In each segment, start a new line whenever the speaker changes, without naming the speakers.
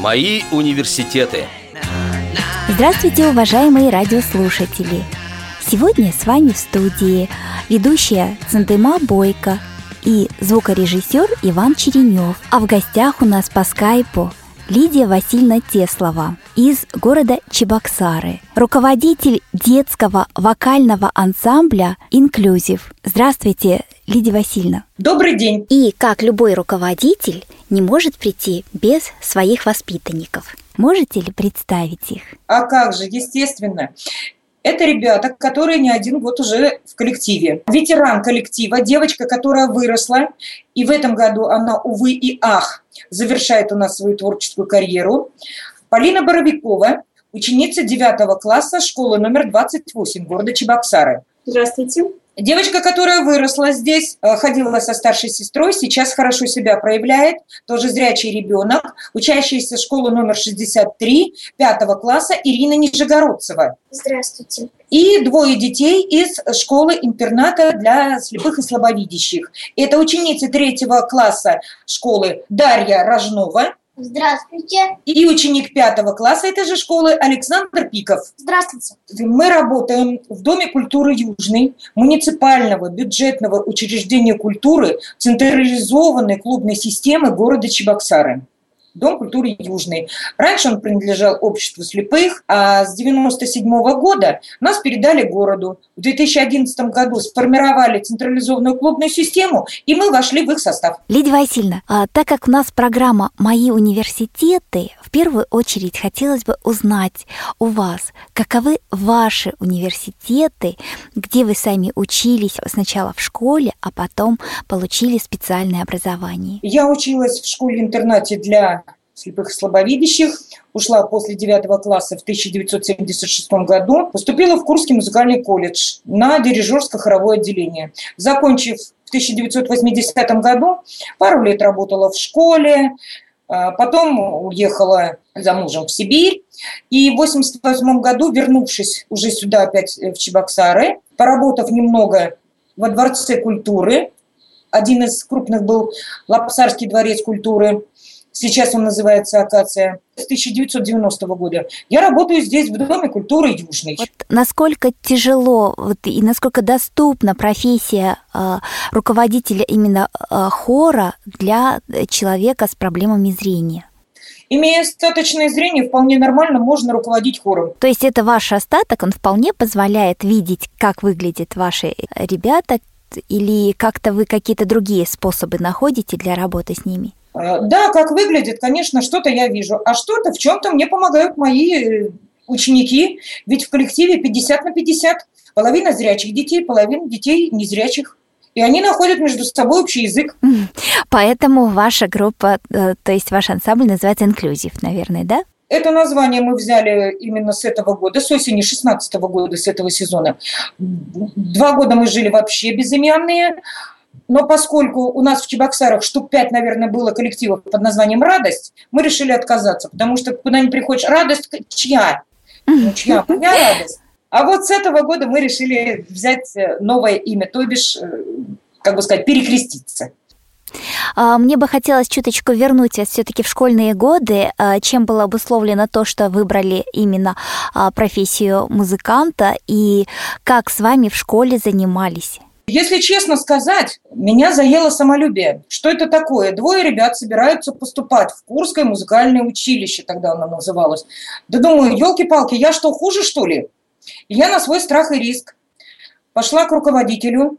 Мои университеты.
Здравствуйте, уважаемые радиослушатели! Сегодня с вами в студии ведущая Центыма Бойко и звукорежиссер Иван Черенев. А в гостях у нас по скайпу Лидия Васильевна Теслова из города Чебоксары, руководитель детского вокального ансамбля «Инклюзив». Здравствуйте, Лидия Васильевна.
Добрый день.
И как любой руководитель не может прийти без своих воспитанников. Можете ли представить их?
А как же, естественно. Это ребята, которые не один год уже в коллективе. Ветеран коллектива, девочка, которая выросла, и в этом году она, увы и ах, завершает у нас свою творческую карьеру. Полина Боровикова, ученица 9 класса школы номер 28 города Чебоксары.
Здравствуйте.
Девочка, которая выросла здесь, э, ходила со старшей сестрой, сейчас хорошо себя проявляет, тоже зрячий ребенок, учащаяся школы номер 63, 5 класса Ирина Нижегородцева.
Здравствуйте.
И двое детей из школы-интерната для слепых и слабовидящих. Это ученицы третьего класса школы Дарья Рожнова
Здравствуйте.
и ученик пятого класса этой же школы Александр Пиков.
Здравствуйте.
Мы работаем в Доме культуры Южный, муниципального бюджетного учреждения культуры централизованной клубной системы города Чебоксары. Дом культуры Южный. Раньше он принадлежал обществу слепых, а с 97 года нас передали городу. В 2011 году сформировали централизованную клубную систему, и мы вошли в их состав.
Лидия Васильевна, а так как у нас программа «Мои университеты», в первую очередь хотелось бы узнать у вас, каковы ваши университеты, где вы сами учились сначала в школе, а потом получили специальное образование.
Я училась в школе-интернате для слепых слабовидящих, ушла после 9 класса в 1976 году, поступила в Курский музыкальный колледж на дирижерско-хоровое отделение. Закончив в 1980 году, пару лет работала в школе, а потом уехала за мужем в Сибирь. И в 1988 году, вернувшись уже сюда опять в Чебоксары, поработав немного во Дворце культуры, один из крупных был Лапсарский дворец культуры, сейчас он называется «Акация», с 1990 года. Я работаю здесь, в Доме культуры Южный.
Вот насколько тяжело вот, и насколько доступна профессия э, руководителя именно э, хора для человека с проблемами зрения?
Имея остаточное зрение, вполне нормально можно руководить хором.
То есть это ваш остаток, он вполне позволяет видеть, как выглядят ваши ребята, или как-то вы какие-то другие способы находите для работы с ними?
Э, Да, как выглядит, конечно, что-то я вижу, а что-то в чем-то мне помогают мои э, ученики, ведь в коллективе 50 на 50. Половина зрячих детей, половина детей незрячих. И они находят между собой общий язык.
Поэтому ваша группа, э, то есть ваш ансамбль называется «Инклюзив», наверное, да?
Это название мы взяли именно с этого года, с осени 16 года, с этого сезона. Два года мы жили вообще безымянные, но поскольку у нас в Чебоксарах штук пять, наверное, было коллективов под названием «Радость», мы решили отказаться, потому что куда ни приходишь, радость чья? Ну, чья? Моя радость. А вот с этого года мы решили взять э, новое имя, то бишь, э, как бы сказать, перекреститься.
А, Мне бы хотелось чуточку вернуть вас все-таки в школьные годы. А, Чем было обусловлено то, что выбрали именно а, профессию музыканта и как с вами в школе занимались?
Если честно сказать, меня заело самолюбие. Что это такое? Двое ребят собираются поступать в Курское музыкальное училище, тогда оно называлось. Да думаю, елки-палки, я что, хуже, что ли? И я на свой страх и риск пошла к руководителю,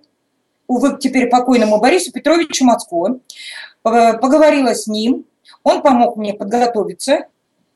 увы, теперь покойному Борису Петровичу Мацко, поговорила с ним, он помог мне подготовиться.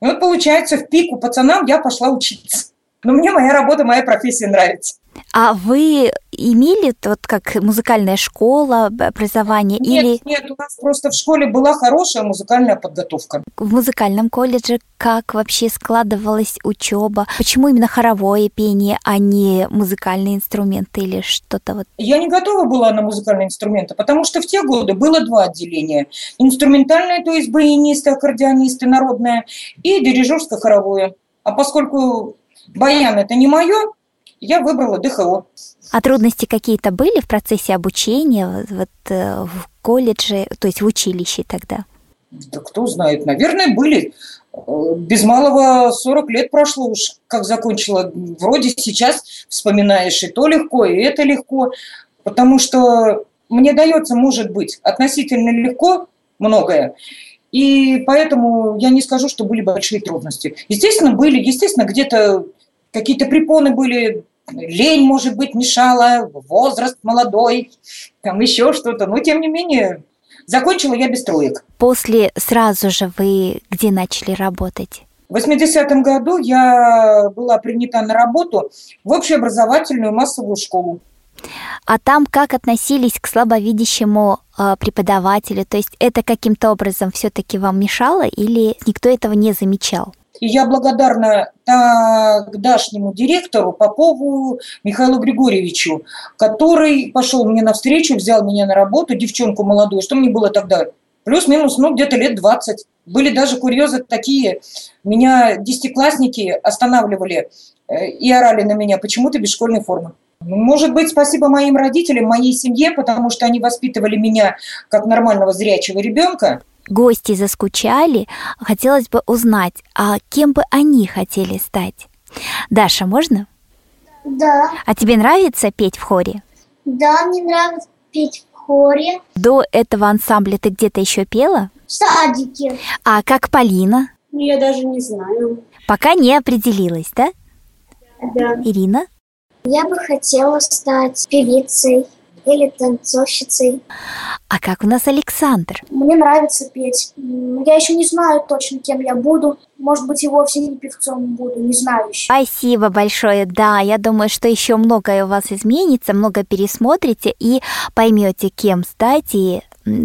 И вот, получается, в пику пацанам я пошла учиться. Но мне моя работа, моя профессия нравится.
А вы имели вот как музыкальная школа образование или
Нет, нет, у нас просто в школе была хорошая музыкальная подготовка.
в музыкальном колледже как вообще складывалась учеба? Почему именно хоровое пение, а не музыкальные инструменты или что-то вот?
Я не готова была на музыкальные инструменты, потому что в те годы было два отделения. Инструментальное, то есть баянисты, аккордеонисты, народное, и дирижерско-хоровое. А поскольку баян это не мое, я выбрала ДХО.
А трудности какие-то были в процессе обучения вот, э, в колледже, то есть в училище тогда?
Да кто знает, наверное, были. Э, без малого 40 лет прошло уж, как закончила. Вроде сейчас вспоминаешь и то легко, и это легко. Потому что мне дается, может быть, относительно легко многое. И поэтому я не скажу, что были большие трудности. Естественно, были, естественно, где-то какие-то препоны были, лень, может быть, мешала, возраст молодой, там еще что-то. Но, тем не менее, закончила я без троек.
После сразу же вы где начали работать?
В 80-м году я была принята на работу в общеобразовательную массовую школу.
А там как относились к слабовидящему э, преподавателю? То есть это каким-то образом все-таки вам мешало или никто этого не замечал?
И я благодарна тогдашнему директору Попову Михаилу Григорьевичу, который пошел мне навстречу, взял меня на работу, девчонку молодую, что мне было тогда? Плюс-минус, ну, где-то лет 20. Были даже курьезы такие. Меня десятиклассники останавливали э, и орали на меня, почему ты без школьной формы. Ну, может быть, спасибо моим родителям, моей семье, потому что они воспитывали меня как нормального зрячего ребенка.
Гости заскучали. Хотелось бы узнать, а кем бы они хотели стать? Даша, можно?
Да.
А тебе нравится петь в хоре?
Да, мне нравится петь в хоре.
До этого ансамбля ты где-то еще пела?
В садике.
А как Полина?
Ну, я даже не знаю.
Пока не определилась, да?
Да.
Ирина?
Я бы хотела стать певицей или танцовщицей.
А как у нас Александр?
Мне нравится петь. Я еще не знаю точно, кем я буду. Может быть, и вовсе не певцом буду, не знаю еще.
Спасибо большое. Да, я думаю, что еще многое у вас изменится, много пересмотрите и поймете, кем стать и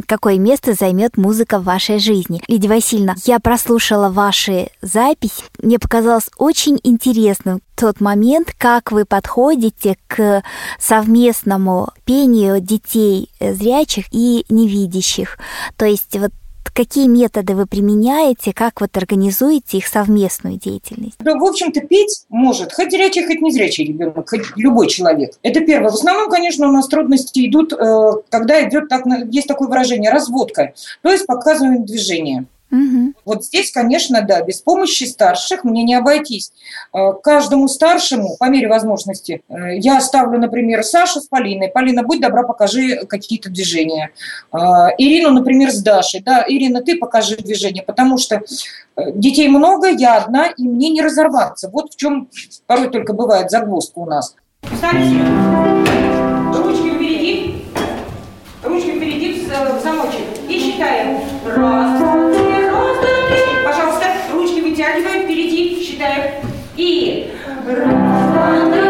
какое место займет музыка в вашей жизни. Лидия Васильевна, я прослушала ваши записи. Мне показалось очень интересным тот момент, как вы подходите к совместному пению детей э, зрячих и невидящих. То есть вот какие методы вы применяете, как вот организуете их совместную деятельность?
Да, в общем-то, петь может хоть зрячий, хоть незрячий ребенок, хоть любой человек. Это первое. В основном, конечно, у нас трудности идут, э, когда идет, так, есть такое выражение, разводка, то есть показываем движение.
Угу.
Вот здесь, конечно, да, без помощи старших мне не обойтись. Э, каждому старшему, по мере возможности, э, я оставлю, например, Сашу с Полиной. Полина, будь добра, покажи какие-то движения. Э, Ирину, например, с Дашей. Да, Ирина, ты покажи движения, потому что детей много, я одна, и мне не разорваться. Вот в чем порой только бывает загвоздка у нас. Встали wonder.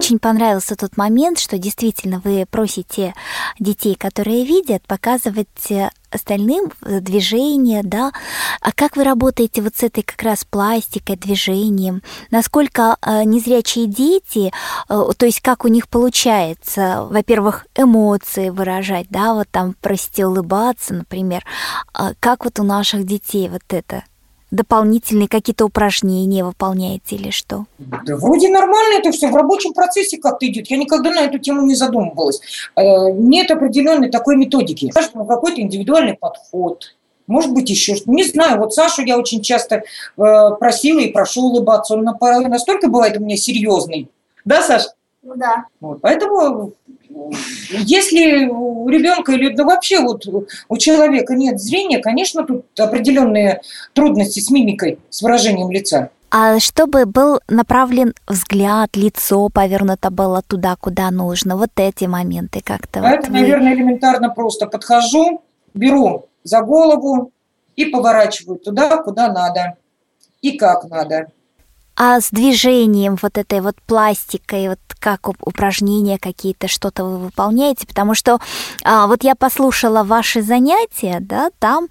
очень понравился тот момент, что действительно вы просите детей, которые видят, показывать э, остальным движение, да. А как вы работаете вот с этой как раз пластикой, движением? Насколько э, незрячие дети, э, то есть как у них получается, во-первых, эмоции выражать, да, вот там, простите, улыбаться, например. А как вот у наших детей вот это? Дополнительные какие-то упражнения выполняете или что?
Да вроде нормально это все в рабочем процессе как-то идет. Я никогда на эту тему не задумывалась. Э, нет определенной такой методики. Каждому какой-то индивидуальный подход. Может быть, еще что-то. Не знаю, вот Сашу я очень часто э, просила и прошу улыбаться. Он настолько бывает у меня серьезный. Да, Саш?
Ну да.
Вот, поэтому если у ребенка или да вообще вот у человека нет зрения, конечно, тут определенные трудности с мимикой, с выражением лица.
А чтобы был направлен взгляд, лицо повернуто было туда, куда нужно, вот эти моменты как-то.
А вот это, вы... наверное, элементарно просто подхожу, беру за голову и поворачиваю туда, куда надо и как надо
а с движением вот этой вот пластикой, вот как упражнения какие-то, что-то вы выполняете, потому что а, вот я послушала ваши занятия, да, там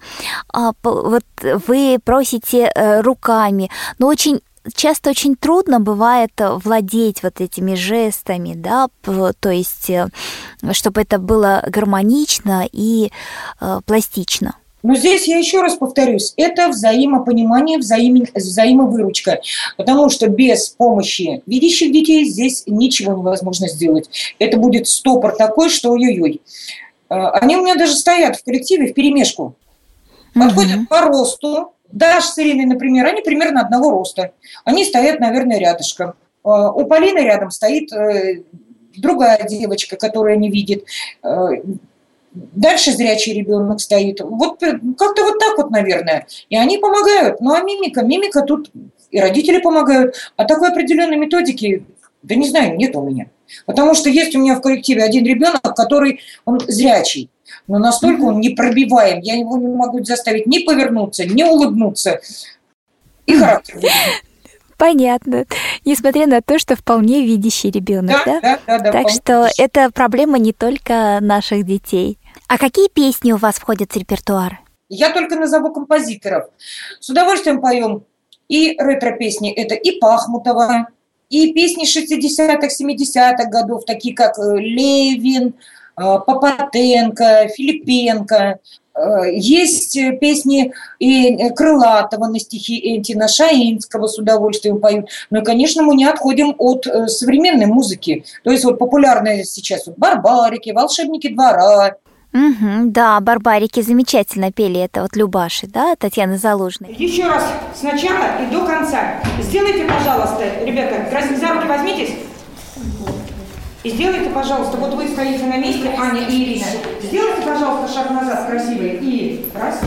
а, вот вы просите а, руками, но очень часто очень трудно бывает владеть вот этими жестами, да, то есть э, чтобы это было гармонично и э, пластично.
Но здесь я еще раз повторюсь, это взаимопонимание, взаим, взаимовыручка, потому что без помощи видящих детей здесь ничего невозможно сделать. Это будет стопор такой, что ой-ой-ой. А, они у меня даже стоят в коллективе в перемешку. Подходят угу. по росту. Даш с Ириной, например, они примерно одного роста. Они стоят, наверное, рядышком. А, у Полины рядом стоит э, другая девочка, которая не видит. Дальше зрячий ребенок стоит. Вот э, как-то вот так вот, наверное. И они помогают. Ну а мимика, мимика тут и родители помогают. А такой определенной методики, да не знаю, нет у меня. Потому что есть у меня в коллективе один ребенок, который, он зрячий. Но настолько он непробиваем. Я его не могу заставить ни повернуться, ни улыбнуться. И характер.
Понятно. Несмотря на то, что вполне видящий ребенок, да?
Да, да, да.
Так что это проблема не только наших детей. А какие песни у вас входят в репертуар?
Я только назову композиторов. С удовольствием поем и ретро-песни. Это и Пахмутова, и песни 60-х, 70-х годов, такие как э, Левин, э, Попотенко, Филипенко. Э, есть песни и Крылатова на стихи Энтина Шаинского с удовольствием поют. Ну и, конечно, мы не отходим от современной музыки. То есть вот популярные сейчас вот барбарики, волшебники двора,
Угу, да, барбарики замечательно пели это вот Любаши, да, Татьяна Залужной.
Еще раз, сначала и до конца. Сделайте, пожалуйста, ребята, за руки возьмитесь. И сделайте, пожалуйста, вот вы стоите на месте, Аня и Ирина. Сделайте, пожалуйста, шаг назад красивый. И раз.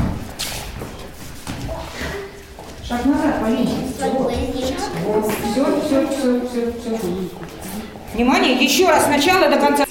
Шаг назад, Полина. Вот, все, все, все, все, все. Внимание, еще раз, сначала до конца.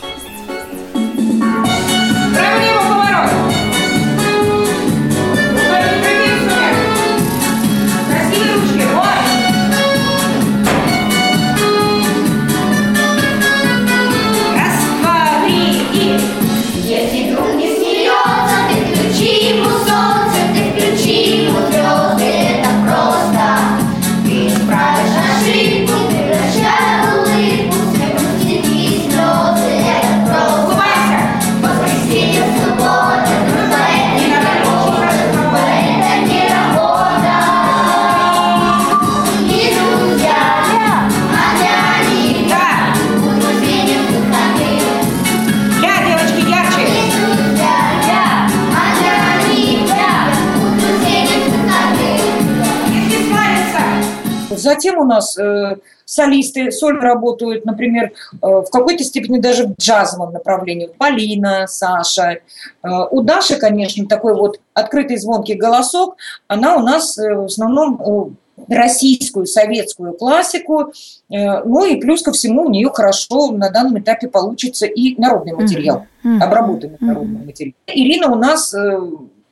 Затем у нас э, солисты, соль работают, например, э, в какой-то степени даже в джазовом направлении. Полина, Саша. Э, у Даши, конечно, такой вот открытый звонкий голосок. Она у нас э, в основном э, российскую, советскую классику. Э, ну и плюс ко всему у нее хорошо на данном этапе получится и народный материал, mm-hmm. обработанный mm-hmm. народный материал. Ирина у нас э,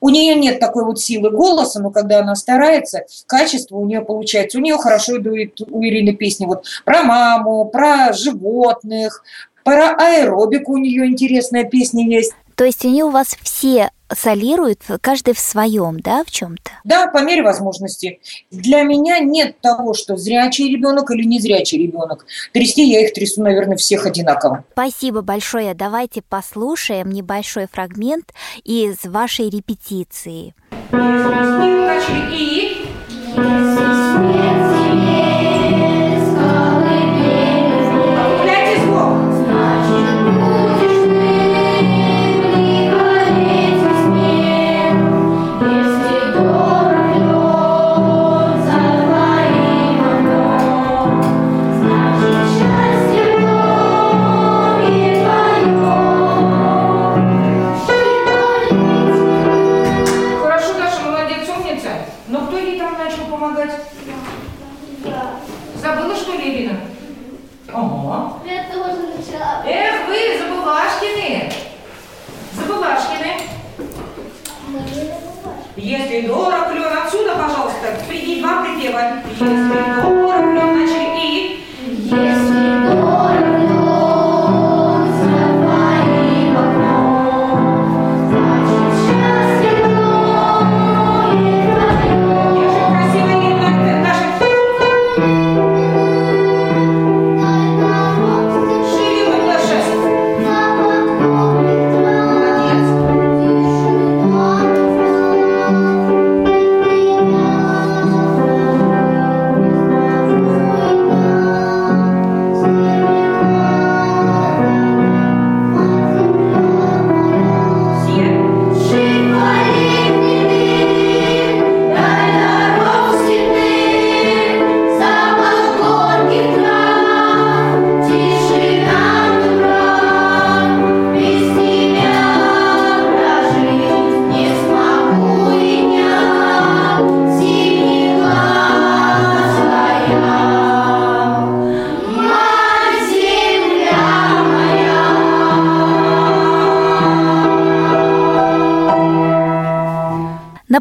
у нее нет такой вот силы голоса, но когда она старается, качество у нее получается. У нее хорошо идут у Ирины песни вот про маму, про животных, про аэробику у нее интересная песня есть.
То есть они у вас все солируют, каждый в своем, да, в чем-то?
Да, по мере возможности. Для меня нет того, что зрячий ребенок или незрячий ребенок. Трясти я их трясу, наверное, всех одинаково.
Спасибо большое. Давайте послушаем небольшой фрагмент из вашей репетиции. И...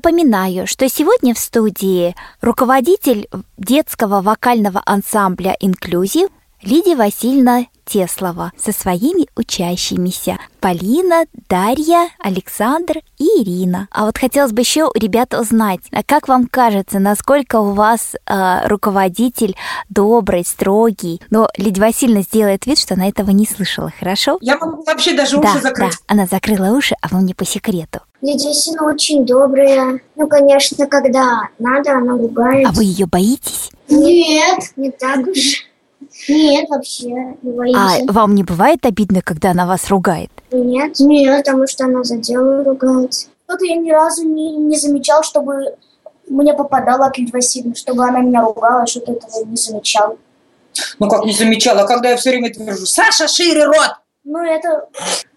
Напоминаю, что сегодня в студии руководитель детского вокального ансамбля «Инклюзив» Лидия Васильевна Теслова со своими учащимися Полина, Дарья, Александр и Ирина. А вот хотелось бы еще, ребята, узнать, а как вам кажется, насколько у вас э, руководитель добрый, строгий? Но Лидия Васильевна сделает вид, что она этого не слышала, хорошо?
Я могу вообще даже
да,
уши закрыть.
да, она закрыла уши, а вам не по секрету.
Лидия Сина очень добрая. Ну, конечно, когда надо, она ругает.
А вы ее боитесь?
Нет, не так уж. Нет, вообще не
А
боимся.
вам не бывает обидно, когда она вас ругает?
Нет, нет, потому что она за дело ругается. Что-то я ни разу не, не замечал, чтобы мне попадало от Лидии Васильевны, чтобы она меня ругала, что-то этого не замечал.
Ну как не замечала, когда я все время твержу, Саша, шире рот!
Ну, это...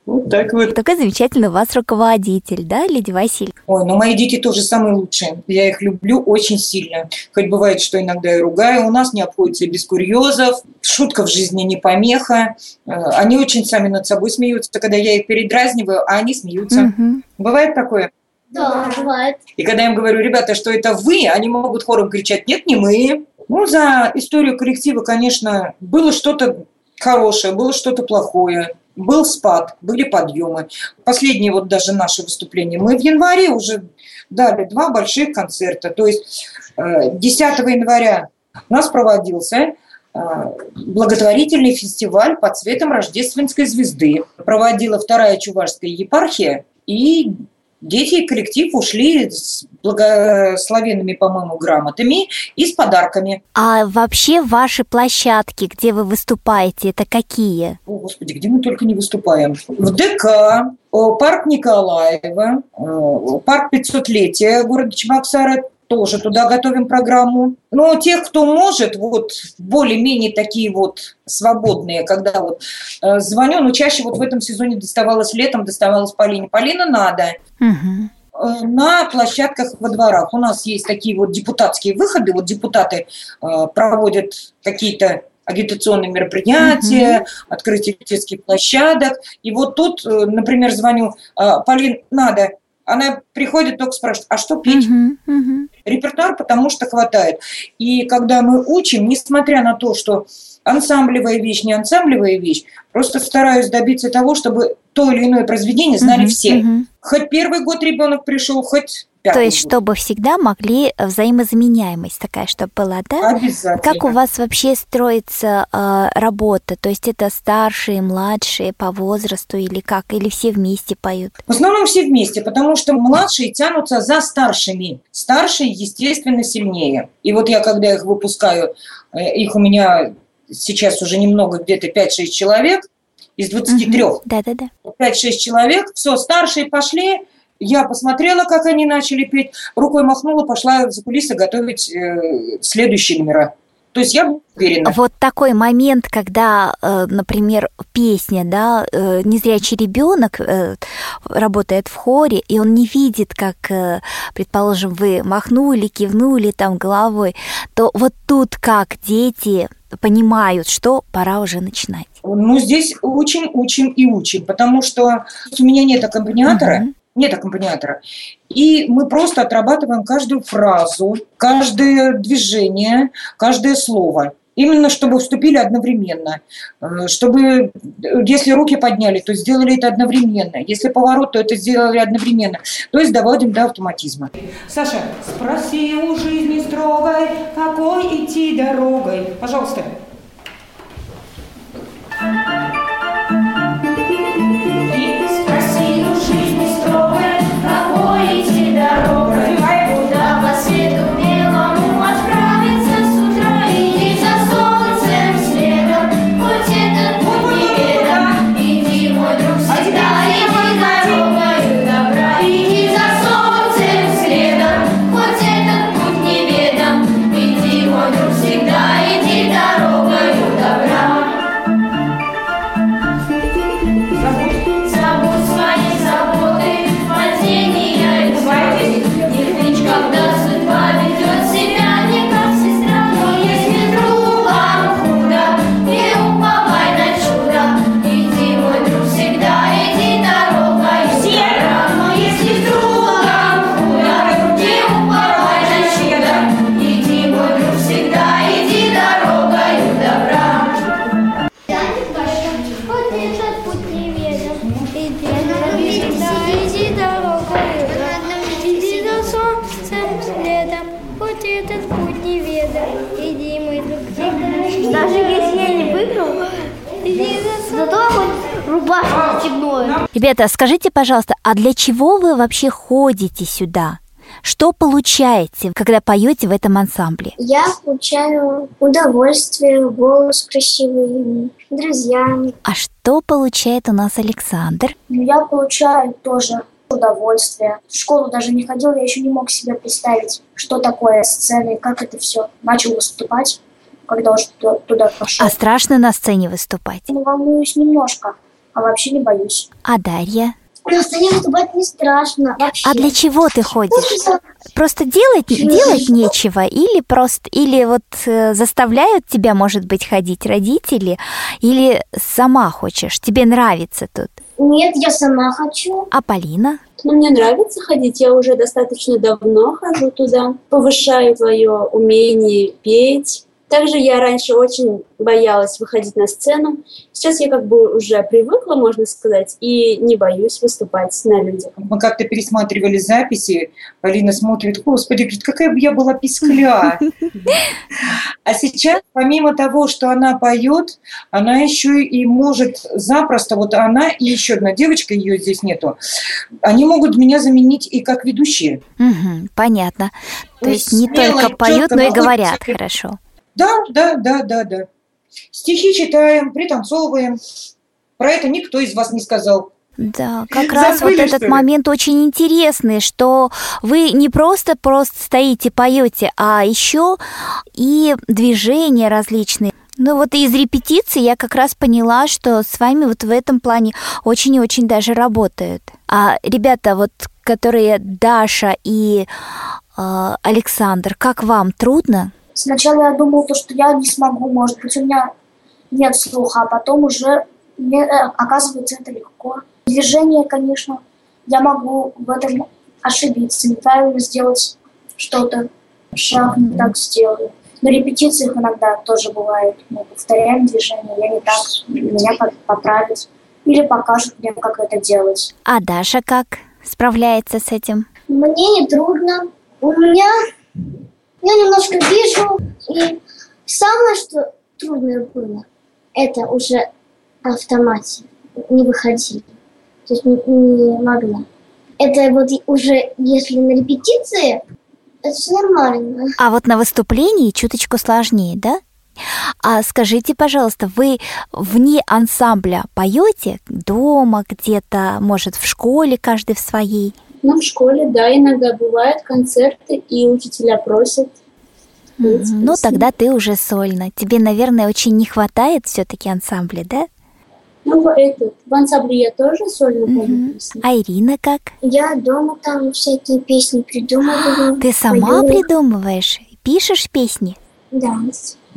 Вот так вот.
Такой замечательный у вас руководитель, да, Лидия Васильевна?
Ой, ну мои дети тоже самые лучшие. Я их люблю очень сильно. Хоть бывает, что иногда и ругаю. У нас не обходится без курьезов. Шутка в жизни не помеха. Э, Они очень сами над собой смеются, когда я их передразниваю, а они смеются.
Мгм.
Бывает такое?
Да, бывает.
И когда я им говорю, ребята, что это вы, они могут хором кричать, нет, не мы. Ну, за историю коллектива, конечно, было что-то хорошее, было что-то плохое. Был спад, были подъемы. Последние вот даже наши выступления. Мы в январе уже дали два больших концерта. То есть э, 10 января у нас проводился э, благотворительный фестиваль под цветом рождественской звезды. Проводила вторая чувашская епархия, и дети и коллектив ушли с благословенными, по-моему, грамотами и с подарками.
А вообще ваши площадки, где вы выступаете, это какие?
О, Господи, где мы только не выступаем. В ДК, парк Николаева, парк 500-летия города Чебоксара, тоже туда готовим программу. Но тех, кто может, вот более-менее такие вот свободные, когда вот э, звоню, но чаще вот в этом сезоне доставалось летом, доставалось Полине. Полина надо э, на площадках во дворах. У нас есть такие вот депутатские выходы. Вот депутаты э, проводят какие-то агитационные мероприятия, открытие детских площадок. И вот тут, э, например, звоню, э, Полин, надо. Она приходит, только спрашивает, а что петь?
Мгм.
Репертуар потому что хватает. И когда мы учим, несмотря на то, что ансамблевая вещь, не ансамблевая вещь, просто стараюсь добиться того, чтобы то или иное произведение знали
Мгм.
все.
Мгм.
Хоть первый год ребенок пришел, хоть
То есть, чтобы всегда могли э, взаимозаменяемость такая, чтобы была, да?
Обязательно.
Как у вас вообще строится э, работа? То есть это старшие, младшие по возрасту или как? Или все вместе поют?
В основном все вместе, потому что младшие тянутся за старшими. Старшие, естественно, сильнее. И вот я, когда их выпускаю, э, их у меня сейчас уже немного, где-то 5-6 человек из 23.
Мгм. Да-да-да.
5-6 человек, все, старшие пошли, я посмотрела, как они начали петь, рукой махнула, пошла за кулисы готовить э, следующие номера. То есть я уверена.
Вот такой момент, когда, э, например, песня, да, э, незрячий ребенок э, работает в хоре, и он не видит, как, предположим, вы махнули, кивнули там головой, то вот тут как дети понимают, что пора уже начинать?
Ну, здесь учим, учим и учим, потому что у меня нет аккомпаниатора, угу. Нет аккомпаниатора. И мы просто отрабатываем каждую фразу, каждое движение, каждое слово. Именно чтобы вступили одновременно. Э, чтобы, если руки подняли, то сделали это одновременно. Если поворот, то это сделали одновременно. То есть доводим до автоматизма. Саша, спроси у жизни строгой, какой идти дорогой. Пожалуйста. помните дорогу.
Ребята, скажите, пожалуйста, а для чего вы вообще ходите сюда? Что получаете, когда поете в этом ансамбле?
Я получаю удовольствие, голос красивый, друзья.
А что получает у нас Александр?
Я получаю тоже удовольствие. В школу даже не ходил, я еще не мог себе представить, что такое сцена и как это все. Начал выступать, когда уже туда, туда пошел.
А страшно на сцене выступать?
Ну, волнуюсь немножко а вообще не боюсь.
А Дарья?
На выступать не страшно вообще.
А для чего ты ходишь? Просто делать, делать нечего? Или просто, или вот э, заставляют тебя, может быть, ходить родители? Или сама хочешь? Тебе нравится тут?
Нет, я сама хочу.
А Полина?
Ну, мне нравится ходить, я уже достаточно давно хожу туда. Повышаю твое умение петь, также я раньше очень боялась выходить на сцену. Сейчас я как бы уже привыкла, можно сказать, и не боюсь выступать на людях.
Мы как-то пересматривали записи, Полина смотрит, господи, говорит, какая бы я была пискля. А сейчас, помимо того, что она поет, она еще и может запросто, вот она и еще одна девочка, ее здесь нету, они могут меня заменить и как ведущие.
понятно. То есть не только поют, но и говорят хорошо.
Да, да, да, да, да. Стихи читаем, пританцовываем. Про это никто из вас не сказал.
Да, как раз Забыли, вот этот момент очень интересный, что вы не просто просто стоите, поете, а еще и движения различные. Ну вот из репетиции я как раз поняла, что с вами вот в этом плане очень и очень даже работают. А ребята, вот которые Даша и э, Александр, как вам трудно?
Сначала я думал, то, что я не смогу, может быть, у меня нет слуха, а потом уже мне, э, оказывается это легко. Движение, конечно, я могу в этом ошибиться, неправильно сделать что-то, шаг не так сделаю. На репетициях иногда тоже бывает. Мы повторяем движение, я не так, меня поправят или покажут мне, как это делать.
А Даша как справляется с этим?
Мне не трудно. У меня я немножко вижу, и самое, что трудное было, это уже автомате, не выходили, то есть не, не могла. Это вот уже если на репетиции, это все нормально.
А вот на выступлении чуточку сложнее, да? А скажите, пожалуйста, вы вне ансамбля поете дома где-то, может, в школе каждый в своей?
Ну, в школе, да, иногда бывают концерты, и учителя просят.
Mm-hmm. Ну, тогда ты уже сольно. Тебе, наверное, очень не хватает все-таки ансамбля, да?
Ну, этот, в ансамбле я тоже сольно
пою песни. А Ирина как?
Я дома там всякие песни придумываю.
Ты сама пою. придумываешь? Пишешь песни?
Да.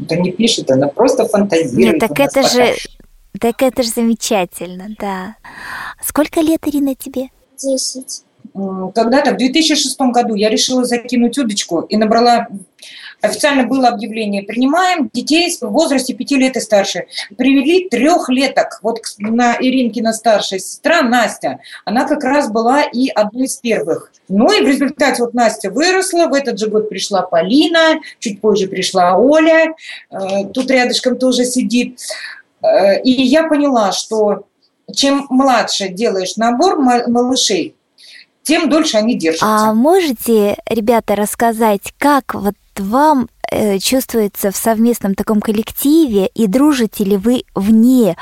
Это не пишет, она просто фантазирует.
Нет, так это пока. же, так это же замечательно, да. Сколько лет, Ирина, тебе?
Десять.
Когда-то в 2006 году я решила закинуть удочку и набрала официально было объявление, принимаем детей в возрасте 5 лет и старше. Привели трехлеток. Вот на Иринкина старшая сестра Настя, она как раз была и одной из первых. Ну и в результате вот Настя выросла, в этот же год пришла Полина, чуть позже пришла Оля, э, тут рядышком тоже сидит. Э, и я поняла, что чем младше делаешь набор малышей, тем дольше они держатся.
А можете, ребята, рассказать, как вот вам э, чувствуется в совместном таком коллективе и дружите ли вы вне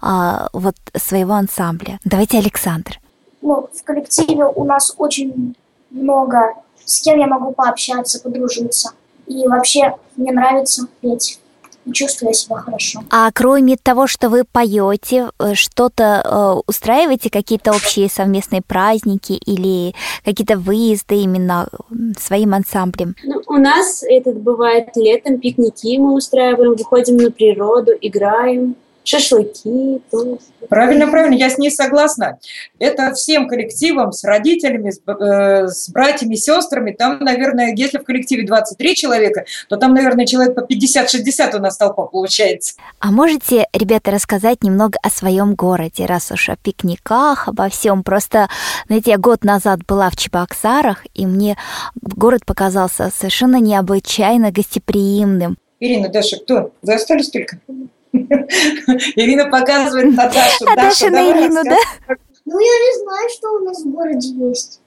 а, вот своего ансамбля? Давайте, Александр.
Ну, в коллективе у нас очень много, с кем я могу пообщаться, подружиться. И вообще мне нравится петь чувствую себя хорошо.
А кроме того, что вы поете, э, что-то э, устраиваете, какие-то общие совместные праздники или какие-то выезды именно своим ансамблем?
Ну, у нас этот бывает летом, пикники мы устраиваем, выходим на природу, играем шашлыки. То...
Правильно, правильно, я с ней согласна. Это всем коллективам, с родителями, с, э, с братьями, сестрами. Там, наверное, если в коллективе 23 человека, то там, наверное, человек по 50-60 у нас толпа получается.
А можете, ребята, рассказать немного о своем городе, раз уж о пикниках, обо всем? Просто, знаете, я год назад была в Чебоксарах, и мне город показался совершенно необычайно гостеприимным.
Ирина, Даша, кто? Вы остались только? Ирина показывает Наташу.
А Даша на Ирину, да?
Ну, я не знаю, что у нас в городе есть.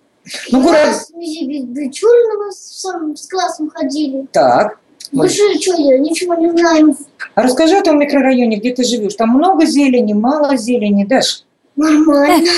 Ну, город... У нас
Бичурина с классом ходили.
Так.
Больше что я, ничего не знаю.
А расскажи о том микрорайоне, где ты живешь. Там много зелени, мало зелени, Даш?
Нормально.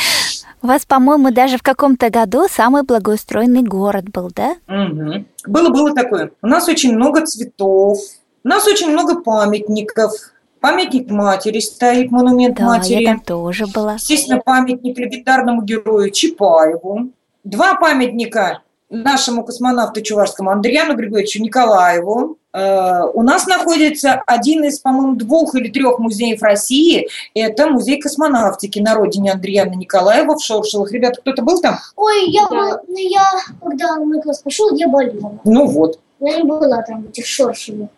У вас, по-моему, даже в каком-то году самый благоустроенный город был, да?
Угу. Было, было такое. У нас очень много цветов, у нас очень много памятников. Памятник матери стоит, монумент
да,
матери.
Я там тоже была.
Естественно, памятник легендарному герою Чапаеву. Два памятника нашему космонавту чувашскому Андриану Григорьевичу Николаеву. Э, у нас находится один из, по-моему, двух или трех музеев России. Это музей космонавтики на родине Андриана Николаева в Шоршилах. Ребята, кто-то был там?
Ой, я, да. я когда мой класс пошел, я болела.
Ну вот.
Я не была там в этих Шоршилах.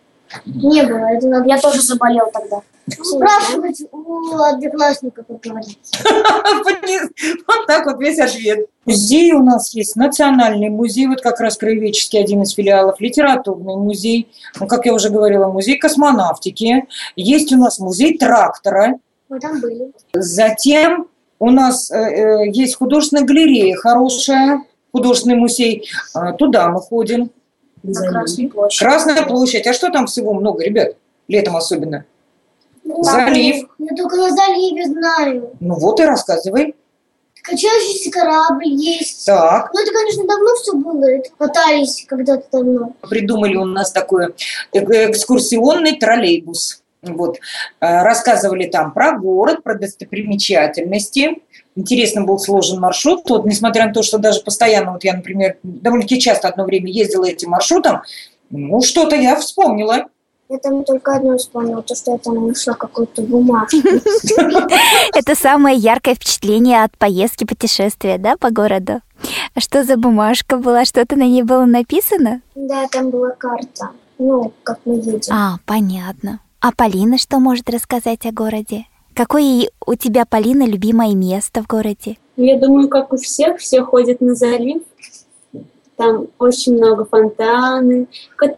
Не было, это надо, я тоже заболел тогда. Спрашивать у одноклассников, как говорится.
Вот так вот весь ответ. Музей у нас есть, национальный музей, вот как раз краеведческий один из филиалов, литературный музей, ну, как я уже говорила, музей космонавтики, есть у нас музей трактора.
Мы там были.
Затем у нас э, э есть художественная галерея хорошая, художественный музей, а, туда мы ходим.
На Красной площади.
Красная площадь. А что там всего много, ребят? Летом особенно.
Ну, Залив. Я только на заливе знаю.
Ну вот и рассказывай.
Качающийся корабль есть.
Так.
Ну это, конечно, давно все было. Это катались когда-то давно.
Придумали у нас такой экскурсионный троллейбус. Вот. Э, рассказывали там про город, про достопримечательности интересно был сложен маршрут. Вот, несмотря на то, что даже постоянно, вот я, например, довольно-таки часто одно время ездила этим маршрутом, ну, что-то я вспомнила.
Я там только одно вспомнила, то, что я там нашла какую-то бумажку.
Это самое яркое впечатление от поездки, путешествия, да, по городу? А что за бумажка была? Что-то на ней было написано?
Да, там была карта. Ну, как мы едем.
А, понятно. А Полина что может рассказать о городе? Какое у тебя, Полина, любимое место в городе?
Я думаю, как у всех, все ходят на залив. Там очень много фонтаны,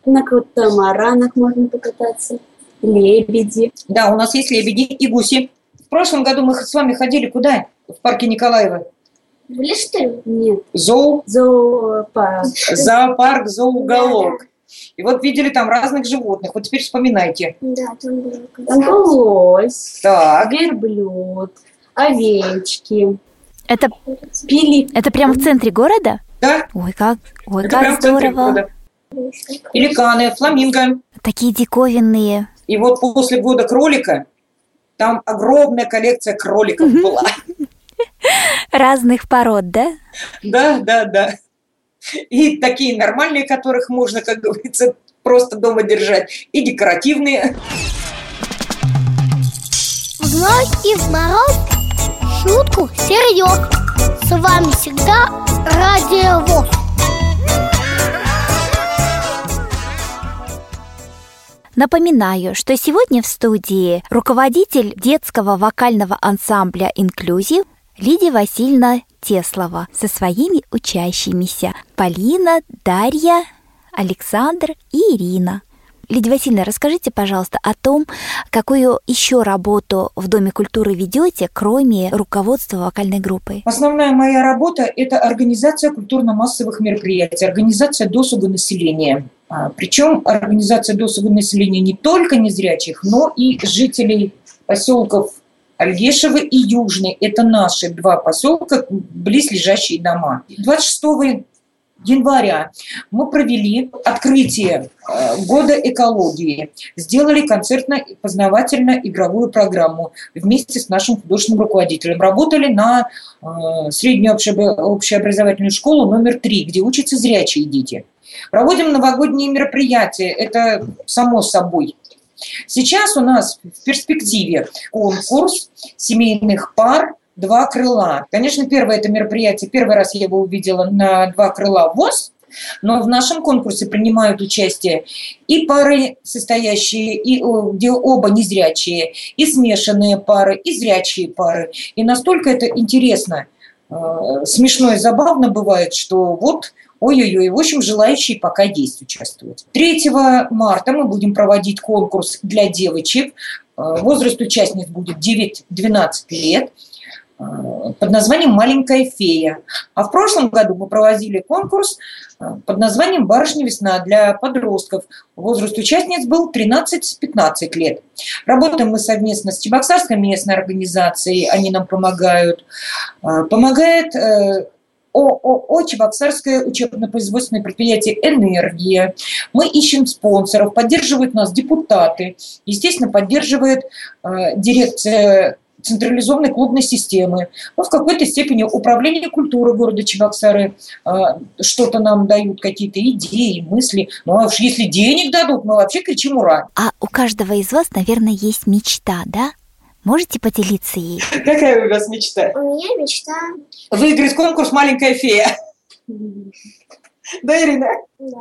на катамаранах можно покататься, лебеди.
Да, у нас есть лебеди и гуси. В прошлом году мы с вами ходили куда? В парке Николаева.
В ли?
Нет.
Зоо?
Зоопарк.
Зоопарк, зооуголок. И вот видели там разных животных. Вот теперь вспоминайте.
Да, там было.
Там лось,
так.
верблюд, овечки.
Это,
Пили.
это прямо в центре города?
Да.
Ой, как, ой,
это
как здорово.
Пеликаны, фламинго.
Такие диковинные.
И вот после года кролика там огромная коллекция кроликов была.
Разных пород, да?
Да, да, да и такие нормальные, которых можно, как говорится, просто дома держать, и декоративные.
Знай и в народ шутку серьез. С вами всегда Радио ВОЗ.
Напоминаю, что сегодня в студии руководитель детского вокального ансамбля «Инклюзив» Лидия Васильевна Теслова со своими учащимися Полина, Дарья, Александр и Ирина. Лидия Васильевна, расскажите, пожалуйста, о том, какую еще работу в Доме культуры ведете, кроме руководства вокальной группы.
Основная моя работа – это организация культурно-массовых мероприятий, организация досуга населения. А, Причем организация досуга населения не только незрячих, но и жителей поселков Альгешево и Южный. Это наши два поселка, близлежащие дома. 26 января мы провели открытие э, года экологии, сделали концертно-познавательно-игровую программу вместе с нашим художественным руководителем. Работали на э, среднюю общеобразовательную школу номер три, где учатся зрячие дети. Проводим новогодние мероприятия, это само собой. Сейчас у нас в перспективе конкурс семейных пар два крыла. Конечно, первое это мероприятие, первый раз я его увидела на два крыла ВОЗ, но в нашем конкурсе принимают участие и пары, состоящие, и, где оба незрячие, и смешанные пары, и зрячие пары. И настолько это интересно, э, смешно и забавно бывает, что вот Ой-ой-ой, в общем, желающие пока есть участвовать. 3 марта мы будем проводить конкурс для девочек. Э, возраст участниц будет 9-12 лет. Э, под названием «Маленькая фея». А в прошлом году мы проводили конкурс э, под названием «Барышня весна» для подростков. Возраст участниц был 13-15 лет. Работаем мы совместно с Чебоксарской местной организацией, они нам помогают. Помогает ООО «Чебоксарское учебно-производственное предприятие «Энергия». Мы ищем спонсоров, поддерживают нас депутаты, естественно, поддерживает э, дирекция централизованной клубной системы. Ну, в какой-то степени управление культуры города Чебоксары э, что-то нам дают, какие-то идеи, мысли. Ну, а уж если денег дадут, мы вообще кричим «Ура!».
А у каждого из вас, наверное, есть мечта, да? Можете поделиться ей?
Какая у вас мечта?
У меня мечта...
Выиграть конкурс «Маленькая фея». Да, Ирина?
Да.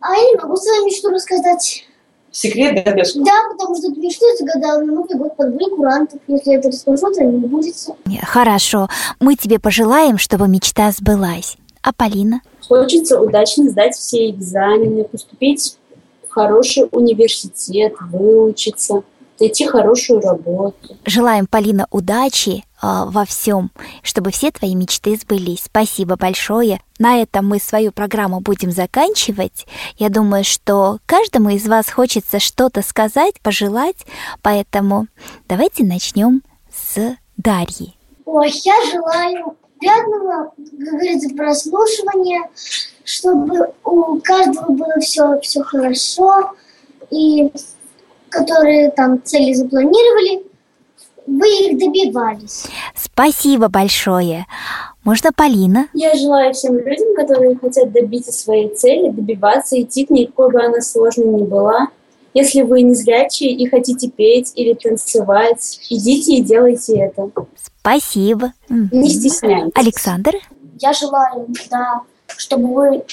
А я не могу свою мечту рассказать.
Секрет, да, Даша?
Да, потому что эту мечту загадал на Новый год под курантов. Если это расскажу, то не будет.
Хорошо. Мы тебе пожелаем, чтобы мечта сбылась. А Полина?
Хочется удачно сдать все экзамены, поступить в хороший университет, выучиться – найти хорошую работу.
Желаем, Полина, удачи э, во всем, чтобы все твои мечты сбылись. Спасибо большое. На этом мы свою программу будем заканчивать. Я думаю, что каждому из вас хочется что-то сказать, пожелать, поэтому давайте начнем с Дарьи.
Ой, я желаю приятного, как говорится, прослушивания, чтобы у каждого было все, все хорошо и которые там цели запланировали, вы их добивались.
Спасибо большое. Можно Полина?
Я желаю всем людям, которые хотят добиться своей цели, добиваться, идти к ней, какой бы она сложной ни была. Если вы не зрячие и хотите петь или танцевать, идите и делайте это.
Спасибо.
Не стесняйтесь.
Александр?
Я желаю, да, чтобы вы,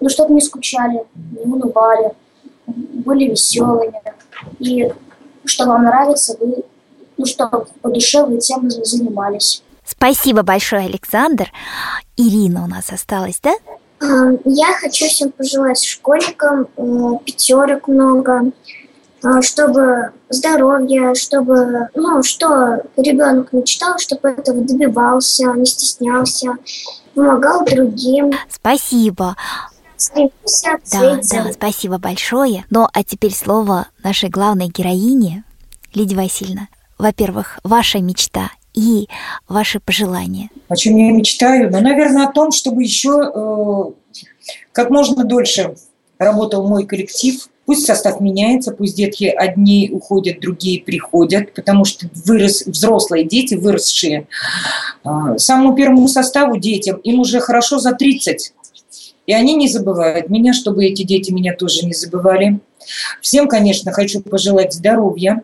ну, чтобы не скучали, не унывали, были веселыми, и что вам нравится, вы, ну что, по душе вы тем занимались.
Спасибо большое, Александр. Ирина у нас осталась, да?
Я хочу всем пожелать школьникам э, пятерок много, э, чтобы здоровье, чтобы, ну, что ребенок мечтал, чтобы этого добивался, не стеснялся, помогал другим.
Спасибо. Да, да, спасибо большое. Ну, а теперь слово нашей главной героине, Лидия Васильевна. Во-первых, ваша мечта и ваши пожелания.
О чем я мечтаю? Ну, наверное, о том, чтобы еще э, как можно дольше работал мой коллектив. Пусть состав меняется, пусть детки одни уходят, другие приходят, потому что вырос, взрослые дети, выросшие. Э, самому первому составу детям, им уже хорошо за 30 И они не забывают меня, чтобы эти дети меня тоже не забывали. Всем, конечно, хочу пожелать здоровья.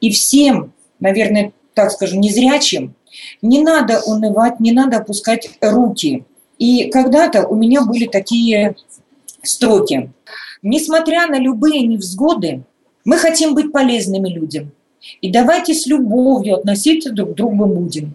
И всем, наверное, так скажу, незрячим, не надо унывать, не надо опускать руки. И когда-то у меня были такие строки. Несмотря на любые невзгоды, мы хотим быть полезными людям. И давайте с любовью относиться друг к другу будем.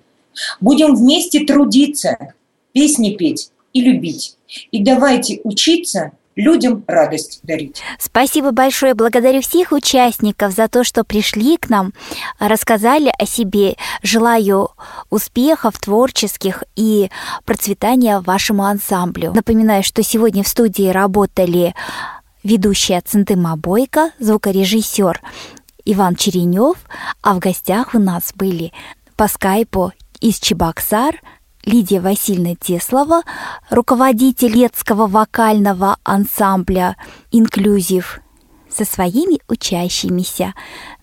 Будем вместе трудиться, песни петь и любить. И давайте учиться людям радость дарить.
Спасибо большое. Благодарю всех участников за то, что пришли к нам, рассказали о себе. Желаю успехов творческих и процветания вашему ансамблю. Напоминаю, что сегодня в студии работали ведущая Центыма Бойко, звукорежиссер Иван Черенев, а в гостях у нас были по скайпу из Чебоксар Лидия Васильевна Теслова, руководитель детского вокального ансамбля «Инклюзив», со своими учащимися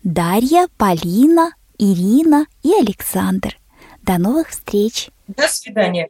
Дарья, Полина, Ирина и Александр. До новых встреч!
До свидания!